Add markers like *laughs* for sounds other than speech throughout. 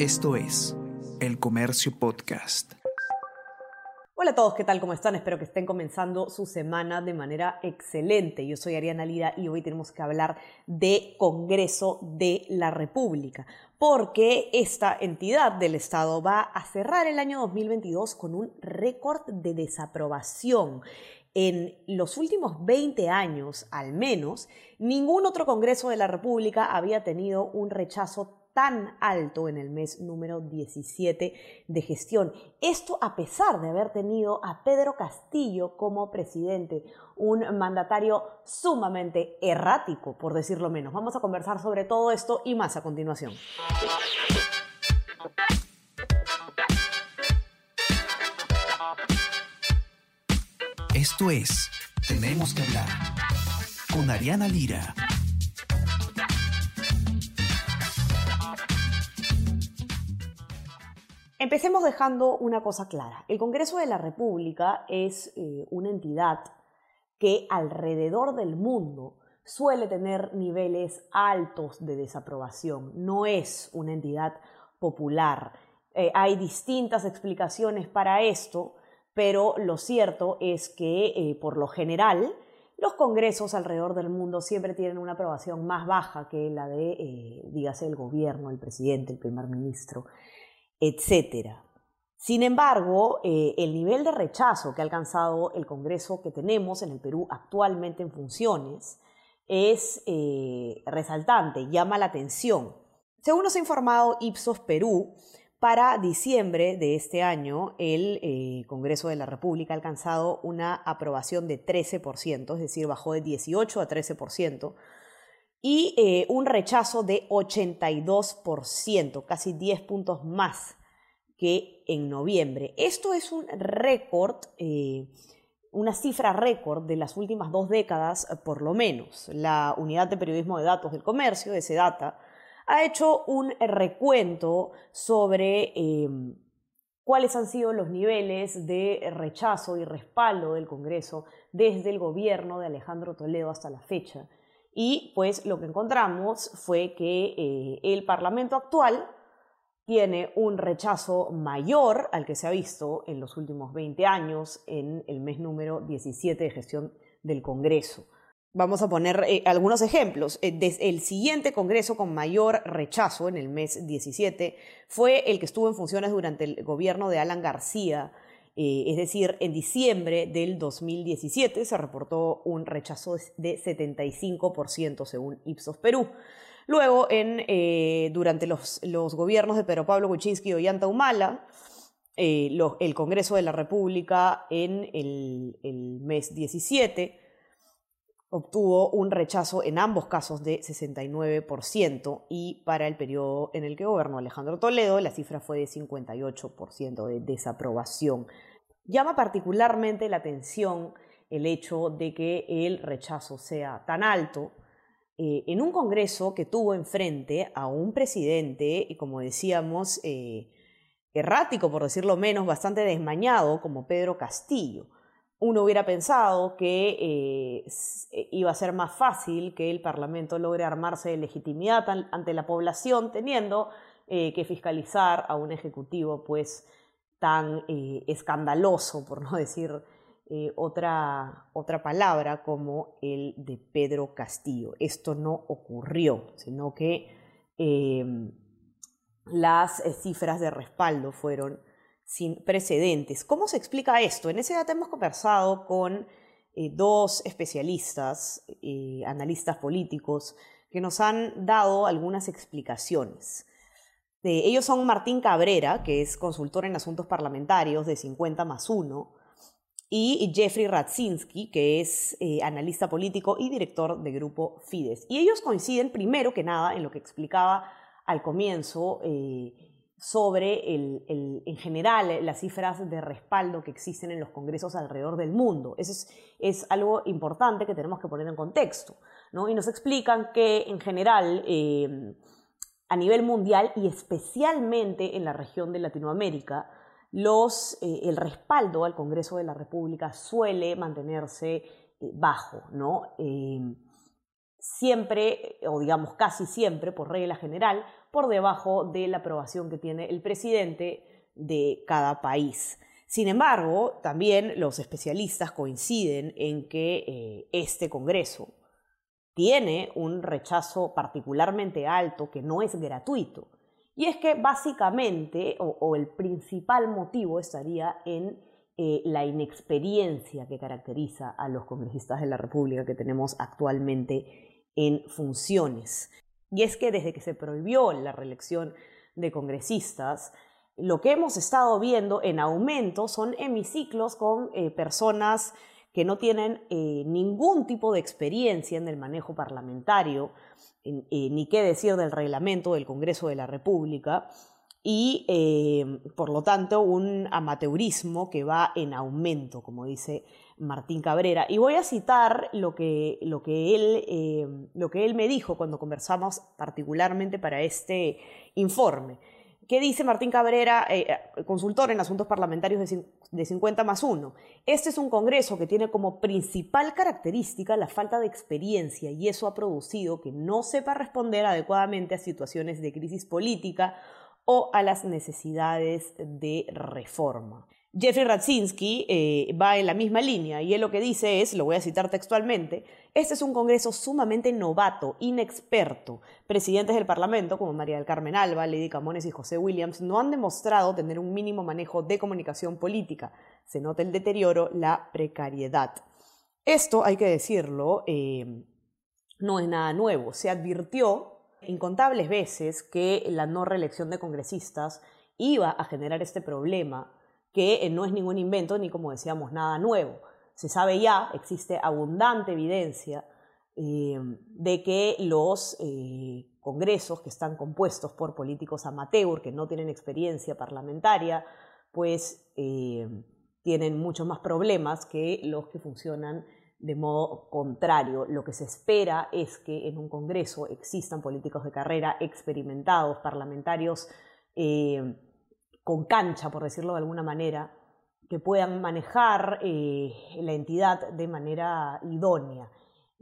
Esto es El Comercio Podcast. Hola a todos, ¿qué tal? ¿Cómo están? Espero que estén comenzando su semana de manera excelente. Yo soy Ariana Lira y hoy tenemos que hablar de Congreso de la República, porque esta entidad del Estado va a cerrar el año 2022 con un récord de desaprobación. En los últimos 20 años, al menos, ningún otro Congreso de la República había tenido un rechazo tan alto en el mes número 17 de gestión. Esto a pesar de haber tenido a Pedro Castillo como presidente, un mandatario sumamente errático, por decirlo menos. Vamos a conversar sobre todo esto y más a continuación. Esto es Tenemos que hablar con Ariana Lira. Empecemos dejando una cosa clara. El Congreso de la República es eh, una entidad que alrededor del mundo suele tener niveles altos de desaprobación. No es una entidad popular. Eh, hay distintas explicaciones para esto, pero lo cierto es que eh, por lo general los congresos alrededor del mundo siempre tienen una aprobación más baja que la de, dígase, el gobierno, el presidente, el primer ministro etc. Sin embargo, eh, el nivel de rechazo que ha alcanzado el Congreso que tenemos en el Perú actualmente en funciones es eh, resaltante, llama la atención. Según nos ha informado Ipsos Perú, para diciembre de este año, el eh, Congreso de la República ha alcanzado una aprobación de 13%, es decir, bajó de 18 a 13%, y eh, un rechazo de 82%, casi 10 puntos más que en noviembre. Esto es un récord, eh, una cifra récord de las últimas dos décadas, eh, por lo menos. La Unidad de Periodismo de Datos del Comercio, ese data, ha hecho un recuento sobre cuáles han sido los niveles de rechazo y respaldo del Congreso desde el gobierno de Alejandro Toledo hasta la fecha. Y pues lo que encontramos fue que eh, el Parlamento actual tiene un rechazo mayor al que se ha visto en los últimos 20 años en el mes número 17 de gestión del Congreso. Vamos a poner eh, algunos ejemplos. Eh, el siguiente Congreso con mayor rechazo en el mes 17 fue el que estuvo en funciones durante el gobierno de Alan García, eh, es decir, en diciembre del 2017 se reportó un rechazo de 75% según Ipsos Perú. Luego, eh, durante los, gobiernos de Pedro Pablo Kuczynski y Ollanta Humala, eh, el Congreso de la República en el, el mes 17 obtuvo un rechazo en ambos casos de 69% y para el periodo en el que gobernó Alejandro Toledo la cifra fue de 58% de desaprobación. Llama particularmente la atención el hecho de que el rechazo sea tan alto eh, en un Congreso que tuvo enfrente a un presidente, y como decíamos, eh, errático, por decirlo menos, bastante desmañado, como Pedro Castillo. Uno hubiera pensado que eh, iba a ser más fácil que el Parlamento logre armarse de legitimidad ante la población, teniendo que fiscalizar a un ejecutivo, pues tan eh, escandaloso, por no *laughs* decir eh, otra, otra palabra, como el de Pedro Castillo. Esto no ocurrió, sino que las eh, cifras de respaldo fueron sin precedentes. ¿Cómo se explica esto? En ese data hemos conversado con dos especialistas, analistas políticos, que nos han dado algunas explicaciones ellos son Martín Cabrera, que es consultor en asuntos parlamentarios de 50 más 1, y Jeffrey Radzinski, que es eh, analista político y director de grupo Fides. Y ellos coinciden, primero que nada, en lo que explicaba al comienzo eh, sobre, el, en general, las cifras de respaldo que existen en los congresos alrededor del mundo. Eso es, algo importante que tenemos que poner en contexto. ¿no? Y nos explican que, en general, eh, a nivel mundial y especialmente en la región de Latinoamérica, los, eh, el respaldo al Congreso de la República suele mantenerse eh, bajo, ¿no? Em, siempre, o digamos casi siempre, por regla general, por debajo de la aprobación que tiene el presidente de cada país. Sin embargo, también los especialistas coinciden en que eh, este Congreso tiene un rechazo particularmente alto que no es gratuito. Y es que básicamente, o, el principal motivo estaría en eh, la inexperiencia que caracteriza a los congresistas de la República que tenemos actualmente en funciones. Y es que desde que se prohibió la reelección de congresistas, lo que hemos estado viendo en aumento son hemiciclos con eh, personas que no tienen eh, ningún tipo de experiencia en el manejo parlamentario, eh, ni qué decir del reglamento del Congreso de la República, y por lo tanto un amateurismo que va en aumento, como dice Martín Cabrera. Y voy a citar lo que, lo que, él, lo que él me dijo cuando conversamos particularmente para este informe. ¿Qué dice Martín Cabrera, eh, eh, consultor en asuntos parlamentarios de 50 más 1? Este es un Congreso que tiene como principal característica la falta de experiencia y eso ha producido que no sepa responder adecuadamente a situaciones de crisis política a las necesidades de reforma. Jeffrey Radzinski eh, va en la misma línea y él lo que dice es, lo voy a citar textualmente, este es un Congreso sumamente novato, inexperto. Presidentes del Parlamento, como María del Carmen Alba, Lady Camones y José Williams, no han demostrado tener un mínimo manejo de comunicación política. Se nota el deterioro, la precariedad. Esto, hay que decirlo, eh, no es nada nuevo. Se advirtió incontables veces que la no reelección de congresistas iba a generar este problema que eh, no es ningún invento ni, como decíamos, nada nuevo. Se sabe ya, existe abundante evidencia eh, de que los eh, congresos que están compuestos por políticos amateur, que no tienen experiencia parlamentaria, pues tienen muchos más problemas que los que funcionan de modo contrario. Lo que se espera es que en un Congreso existan políticos de carrera experimentados, parlamentarios con cancha, por decirlo de alguna manera, que puedan manejar eh, la entidad de manera idónea.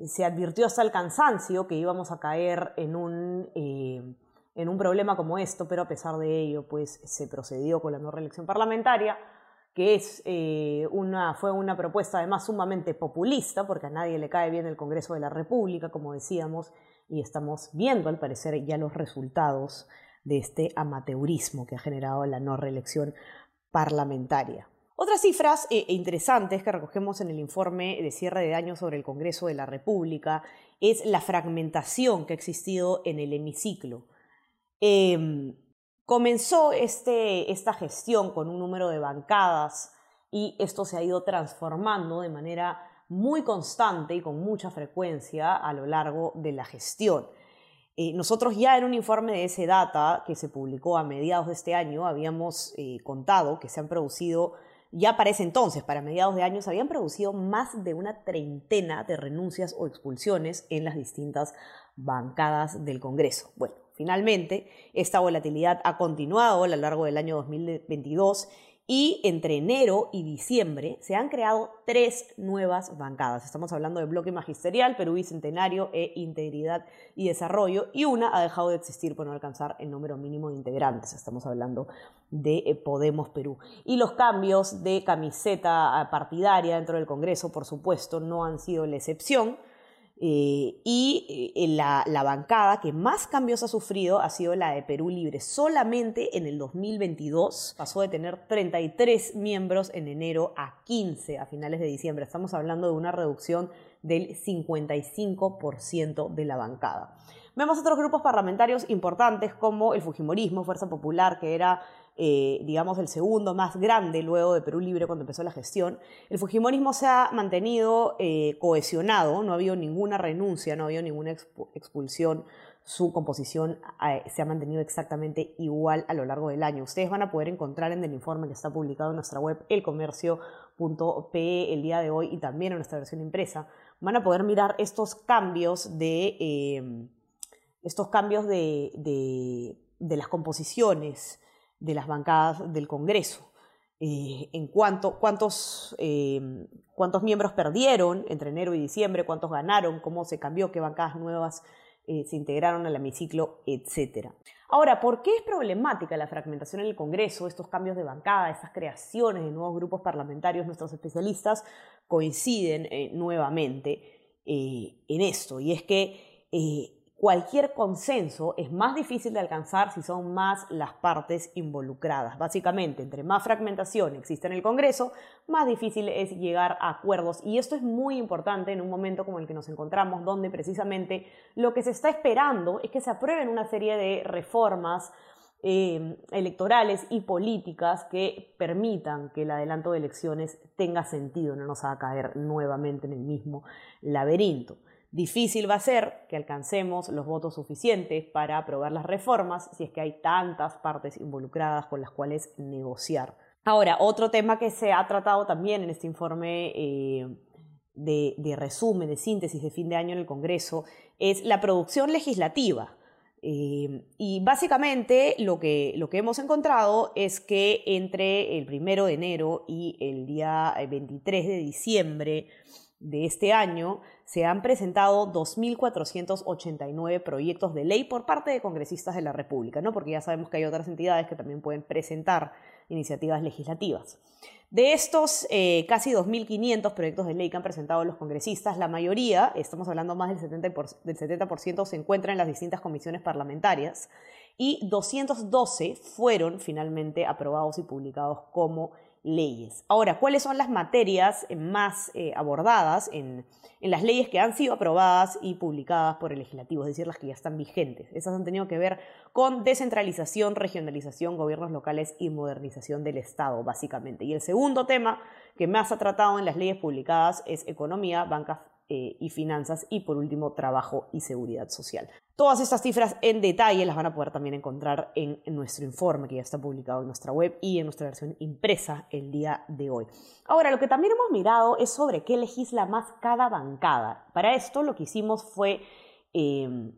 Se advirtió hasta el cansancio que íbamos a caer en un, eh, en un problema como esto, pero a pesar de ello, pues se procedió con la no reelección parlamentaria, que es, eh, una, fue una propuesta además sumamente populista, porque a nadie le cae bien el Congreso de la República, como decíamos, y estamos viendo al parecer ya los resultados de este amateurismo que ha generado la no reelección parlamentaria. Otras cifras eh, interesantes que recogemos en el informe de cierre de año sobre el Congreso de la República es la fragmentación que ha existido en el hemiciclo. Em, comenzó este, esta gestión con un número de bancadas y esto se ha ido transformando de manera muy constante y con mucha frecuencia a lo largo de la gestión. Eh, nosotros ya en un informe de ese data que se publicó a mediados de este año habíamos eh, contado que se han producido, ya para ese entonces, para mediados de año, se habían producido más de una treintena de renuncias o expulsiones en las distintas bancadas del Congreso. Bueno, finalmente, esta volatilidad ha continuado a lo largo del año 2022 y entre enero y diciembre se han creado tres nuevas bancadas. Estamos hablando de Bloque Magisterial, Perú Bicentenario e Integridad y Desarrollo, y una ha dejado de existir por no alcanzar el número mínimo de integrantes. Estamos hablando de eh, Podemos Perú. Y los cambios de camiseta partidaria dentro del Congreso, por supuesto, no han sido la excepción. Eh, y eh, la, bancada que más cambios ha sufrido ha sido la de Perú Libre. Solamente en el 2022 pasó de tener 33 miembros en enero a 15 a finales de diciembre. Estamos hablando de una reducción del 55% de la bancada. Vemos otros grupos parlamentarios importantes como el Fujimorismo, Fuerza Popular, que era eh, digamos, el segundo más grande luego de Perú Libre cuando empezó la gestión, el Fujimorismo se ha mantenido eh, cohesionado, no ha habido ninguna renuncia, no ha habido ninguna expulsión, su composición eh, se ha mantenido exactamente igual a lo largo del año. Ustedes van a poder encontrar en el informe que está publicado en nuestra web elcomercio.pe el día de hoy y también en nuestra versión impresa, van a poder mirar estos cambios de, estos cambios de, de las composiciones, de las bancadas del Congreso. eh, en cuánto, cuántos, cuántos miembros perdieron entre enero y diciembre, cuántos ganaron, cómo se cambió, qué bancadas nuevas se integraron al hemiciclo, etc. Ahora, ¿por qué es problemática la fragmentación en el Congreso, estos cambios de bancada, estas creaciones de nuevos grupos parlamentarios? Nuestros especialistas coinciden nuevamente en esto, y es que cualquier consenso es más difícil de alcanzar si son más las partes involucradas. Básicamente, entre más fragmentación existe en el Congreso, más difícil es llegar a acuerdos. Y esto es muy importante en un momento como el que nos encontramos, donde precisamente lo que se está esperando es que se aprueben una serie de reformas eh, electorales y políticas que permitan que el adelanto de elecciones tenga sentido, no nos haga caer nuevamente en el mismo laberinto. Difícil va a ser que alcancemos los votos suficientes para aprobar las reformas si es que hay tantas partes involucradas con las cuales negociar. Ahora, otro tema que se ha tratado también en este informe eh, de, resumen, de síntesis de fin de año en el Congreso, es la producción legislativa. Eh, y básicamente lo que, lo que hemos encontrado es que entre el primero de enero y el día 23 de diciembre de este año se han presentado 2.489 proyectos de ley por parte de congresistas de la República, ¿no? porque ya sabemos que hay otras entidades que también pueden presentar iniciativas legislativas. De estos eh, casi 2.500 proyectos de ley que han presentado los congresistas, la mayoría, estamos hablando más del 70%, del 70% se encuentra en las distintas comisiones parlamentarias y 212 fueron finalmente aprobados y publicados como leyes. Ahora, ¿cuáles son las materias más eh, abordadas en, las leyes que han sido aprobadas y publicadas por el legislativo, es decir, las que ya están vigentes? Esas han tenido que ver con descentralización, regionalización, gobiernos locales y modernización del Estado, básicamente. Y el segundo tema que más ha tratado en las leyes publicadas es economía, bancas eh, y finanzas y por último trabajo y seguridad social. Todas estas cifras en detalle las van a poder también encontrar en, nuestro informe que ya está publicado en nuestra web y en nuestra versión impresa el día de hoy. Ahora, lo que también hemos mirado es sobre qué legisla más cada bancada. Para esto lo que hicimos fue em,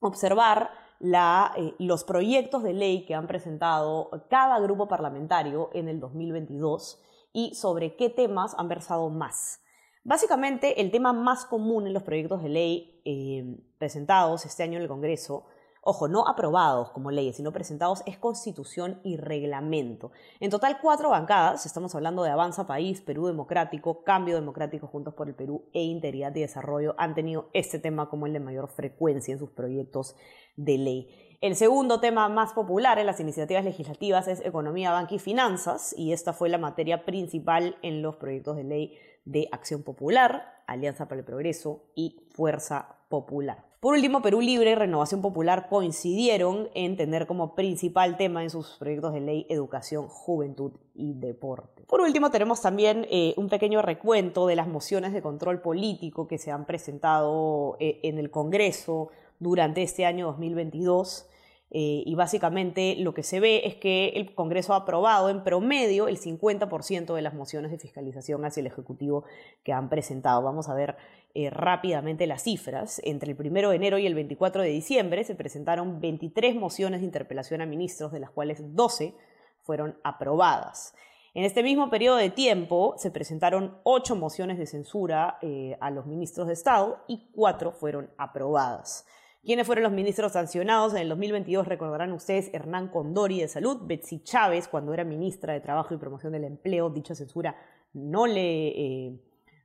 observar eh, los proyectos de ley que han presentado cada grupo parlamentario en el 2022 y sobre qué temas han versado más. Básicamente, el tema más común en los proyectos de ley eh, presentados este año en el Congreso, ojo, no aprobados como leyes, sino presentados, es constitución y reglamento. En total, cuatro bancadas, estamos hablando de Avanza País, Perú Democrático, Cambio Democrático, Juntos por el Perú e Integridad y Desarrollo, han tenido este tema como el de mayor frecuencia en sus proyectos de ley. El segundo tema más popular en las iniciativas legislativas es economía, banca y finanzas, y esta fue la materia principal en los proyectos de ley de Acción Popular, Alianza para el Progreso y Fuerza Popular. Por último, Perú Libre y Renovación Popular coincidieron en tener como principal tema en sus proyectos de ley educación, juventud y deporte. Por último, tenemos también eh, un pequeño recuento de las mociones de control político que se han presentado eh, en el Congreso durante este año 2022. Eh, y básicamente lo que se ve es que el Congreso ha aprobado en promedio el 50% de las mociones de fiscalización hacia el Ejecutivo que han presentado. Vamos a ver eh, rápidamente las cifras. Entre el 1 de enero y el 24 de diciembre se presentaron 23 mociones de interpelación a ministros, de las cuales 12 fueron aprobadas. En este mismo periodo de tiempo se presentaron 8 mociones de censura eh, a los ministros de Estado y 4 fueron aprobadas. ¿Quiénes fueron los ministros sancionados en el 2022? Recordarán ustedes Hernán Condori de Salud, Betsy Chávez cuando era ministra de Trabajo y Promoción del Empleo. Dicha censura no le, eh,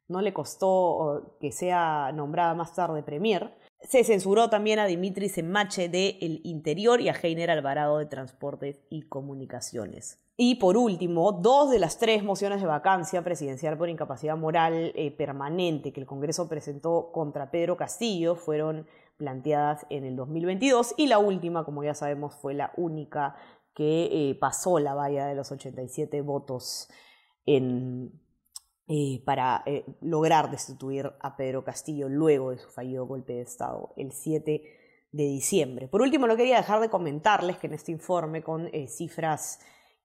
no le costó que sea nombrada más tarde Premier. Se censuró también a Dimitri Semache de El Interior y a Heiner Alvarado de Transportes y Comunicaciones. Y por último, dos de las tres mociones de vacancia presidencial por incapacidad moral eh, permanente que el Congreso presentó contra Pedro Castillo fueron planteadas en el 2022 y la última, como ya sabemos, fue la única que eh, pasó la valla de los 87 votos eh, para eh, lograr destituir a Pedro Castillo luego de su fallido golpe de Estado el 7 de diciembre. Por último, no quería dejar de comentarles que en este informe con cifras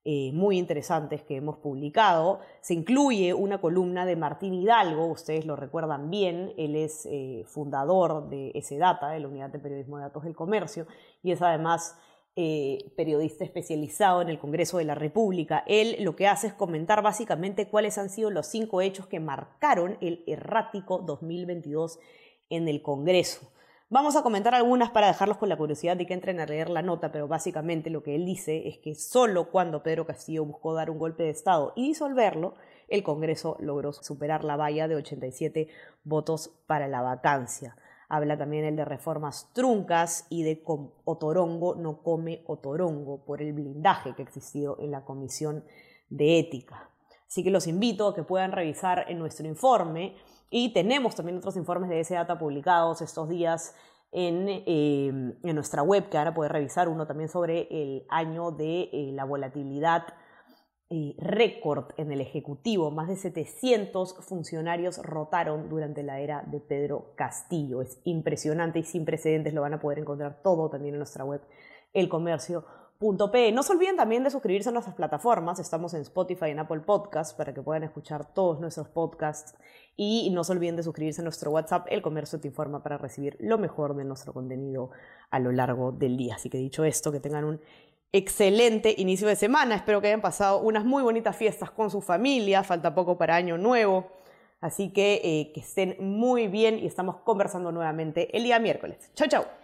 eh, muy interesantes que hemos publicado. Se incluye una columna de Martín Hidalgo, ustedes lo recuerdan bien, él es eh, fundador de ese data, la Unidad de Periodismo de Datos del Comercio, y es además eh, periodista especializado en el Congreso de la República. Él lo que hace es comentar básicamente cuáles han sido los cinco hechos que marcaron el errático 2022 en el Congreso. Vamos a comentar algunas para dejarlos con la curiosidad de que entren a leer la nota, pero básicamente lo que él dice es que solo cuando Pedro Castillo buscó dar un golpe de Estado y disolverlo, el Congreso logró superar la valla de 87 votos para la vacancia. Habla también el de reformas truncas y de Otorongo no come Otorongo por el blindaje que existió en la Comisión de Ética. Así que los invito a que puedan revisar en nuestro informe y tenemos también otros informes de ese data publicados estos días en, em, en, nuestra web que ahora puede revisar uno también sobre el año de eh, la volatilidad récord en el Ejecutivo. Más de 700 funcionarios rotaron durante la era de Pedro Castillo. Es impresionante y sin precedentes. Lo van a poder encontrar todo también en nuestra web, No se olviden también de suscribirse a nuestras plataformas. Estamos en Spotify en Apple Podcasts para que puedan escuchar todos nuestros podcasts. Y no se olviden de suscribirse a nuestro WhatsApp. El Comercio te informa para recibir lo mejor de nuestro contenido a lo largo del día. Así que dicho esto, que tengan un excelente inicio de semana. Espero que hayan pasado unas muy bonitas fiestas con su familia. Falta poco para Año Nuevo. Así que eh, que estén muy bien y estamos conversando nuevamente el día miércoles. Chao, chao.